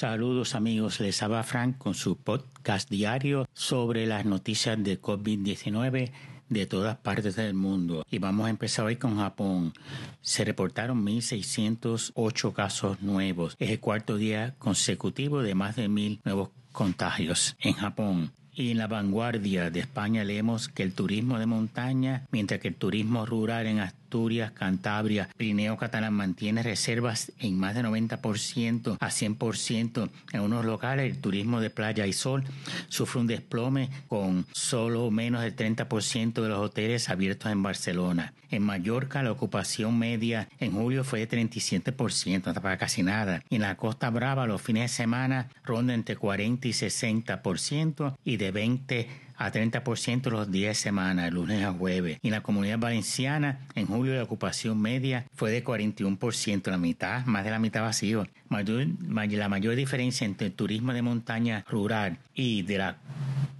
Saludos amigos, les habla Frank con su podcast diario sobre las noticias de COVID-19 de todas partes del mundo. Y vamos a empezar hoy con Japón. Se reportaron 1.608 casos nuevos. Es el cuarto día consecutivo de más de mil nuevos contagios en Japón. Y en la vanguardia de España leemos que el turismo de montaña, mientras que el turismo rural en Asturias, Cantabria, Pirineo Catalán mantiene reservas en más de 90% a 100% en unos locales, el turismo de playa y sol sufre un desplome con solo menos del 30% de los hoteles abiertos en Barcelona. En Mallorca la ocupación media en julio fue de 37%, no para casi nada. En la Costa Brava los fines de semana ronda entre 40 y 60% y de 20 a 30% los días de semana, lunes a jueves. Y en la comunidad valenciana, en julio la ocupación media fue de 41%, la mitad, más de la mitad vacío. la mayor diferencia entre el turismo de montaña rural y de la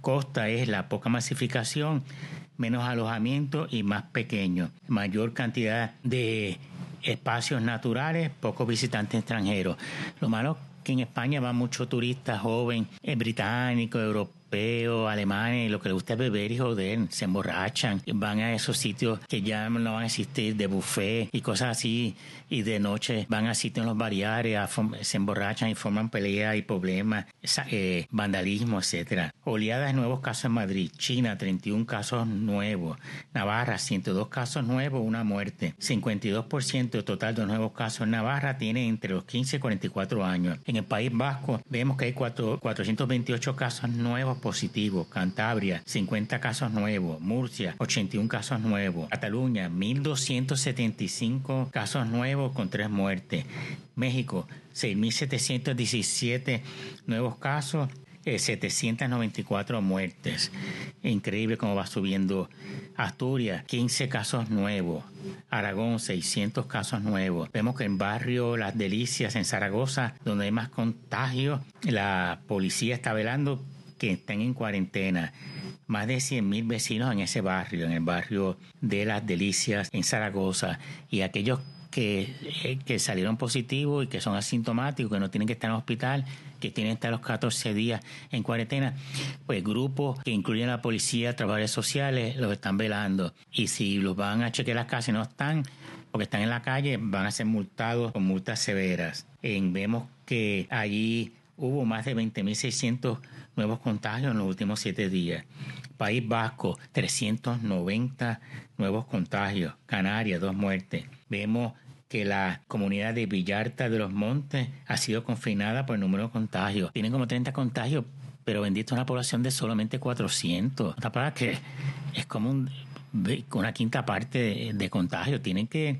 costa es la poca masificación, menos alojamiento y más pequeño. Mayor cantidad de espacios naturales, pocos visitantes extranjeros. Lo malo que en España van muchos turistas jóvenes, eh, británicos, europeos alemanes, lo que les gusta es beber y joder, se emborrachan, van a esos sitios que ya no van a existir de buffet y cosas así, y de noche van a sitios en los barriares, se emborrachan y forman peleas y problemas, eh, vandalismo, etcétera. Oleadas de nuevos casos en Madrid, China, 31 casos nuevos, Navarra, 102 casos nuevos, una muerte, 52% total de nuevos casos en Navarra tiene entre los 15 y 44 años. En el País Vasco vemos que hay 428 casos nuevos positivos, Cantabria 50 casos nuevos, Murcia 81 casos nuevos, Cataluña 1275 casos nuevos con tres muertes, México 6717 nuevos casos 794 eh, muertes. Increíble cómo va subiendo. Asturias, 15 casos nuevos. Aragón, 600 casos nuevos. Vemos que en barrio Las Delicias, en Zaragoza, donde hay más contagios, la policía está velando que están en cuarentena. Más de 100.000 vecinos en ese barrio, en el barrio de Las Delicias, en Zaragoza, y aquellos que, eh, que salieron positivos y que son asintomáticos, que no tienen que estar en el hospital, que tienen que estar los 14 días en cuarentena, pues grupos que incluyen la policía, trabajadores sociales, los están velando. Y si los van a chequear las casas y no están, porque están en la calle, van a ser multados con multas severas. vemos que allí hubo más de 20.600 nuevos contagios en los últimos siete días. País Vasco, 390 nuevos contagios. Canarias, dos muertes. Vemos que la comunidad de Villarta de los Montes ha sido confinada por el número de contagios. Tienen como 30 contagios, pero bendito una población de solamente 400. Para que es como una quinta parte de, contagio. Tienen que,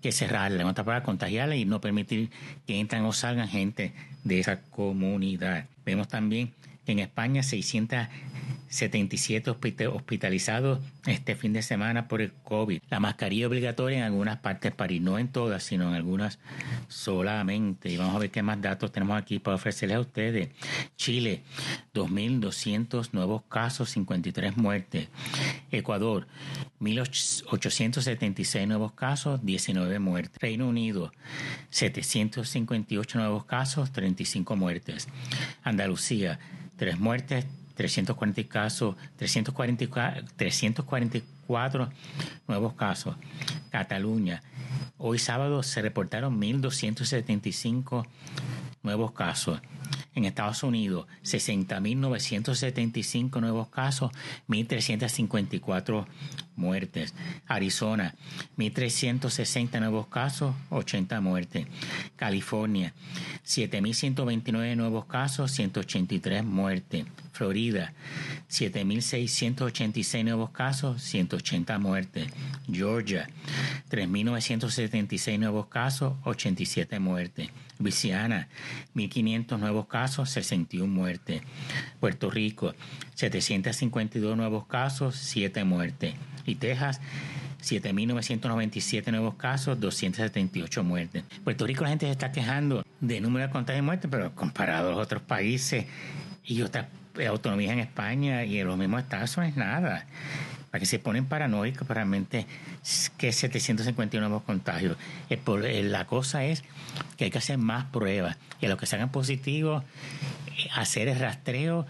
que cerrarla, para contagiarla y no permitir que entren o salgan gente de esa comunidad. Vemos también en España 677 hospitalizados este fin de semana por el COVID. La mascarilla obligatoria en algunas partes París, no en todas, sino en algunas solamente. Y vamos a ver qué más datos tenemos aquí para ofrecerles a ustedes. Chile, 2.200 nuevos casos, 53 muertes. Ecuador, 1.876 nuevos casos, 19 muertes. Reino Unido, 758 nuevos casos, 35 muertes. Andalucía, tres muertes, 340 casos, 344, 344 nuevos casos. Cataluña, hoy sábado se reportaron 1.275 nuevos casos. En Estados Unidos, 60.975 nuevos casos, 1.354 muertes. Arizona, 1.360 nuevos casos, 80 muertes. California, 7.129 nuevos casos, 183 muertes. Florida, 7.686 nuevos casos, 180 muertes. Georgia, 3.976 nuevos casos, 87 muertes. Louisiana, 1.500 nuevos casos, 61 muertes. Puerto Rico, 752 nuevos casos, 7 muertes y Texas 7.997 nuevos casos, 278 muertes. Puerto Rico la gente se está quejando de número de contagios y muertes, pero comparado a los otros países y otras autonomías en España y en los mismos estados no es nada. Para que se ponen paranoicos realmente que 751 nuevos contagios. La cosa es que hay que hacer más pruebas y a los que salgan positivos, eh, hacer el rastreo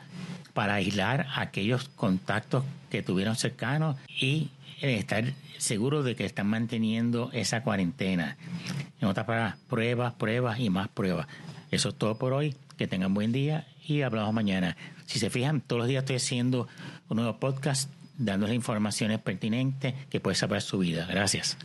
para aislar aquellos contactos que tuvieron cercanos y eh, estar seguros de que están manteniendo esa cuarentena. En otras palabras, pruebas, pruebas y más pruebas. Eso es todo por hoy. Que tengan buen día y hablamos mañana. Si se fijan, todos los días estoy haciendo un nuevo podcast dándoles informaciones pertinentes que pueden salvar su vida. Gracias.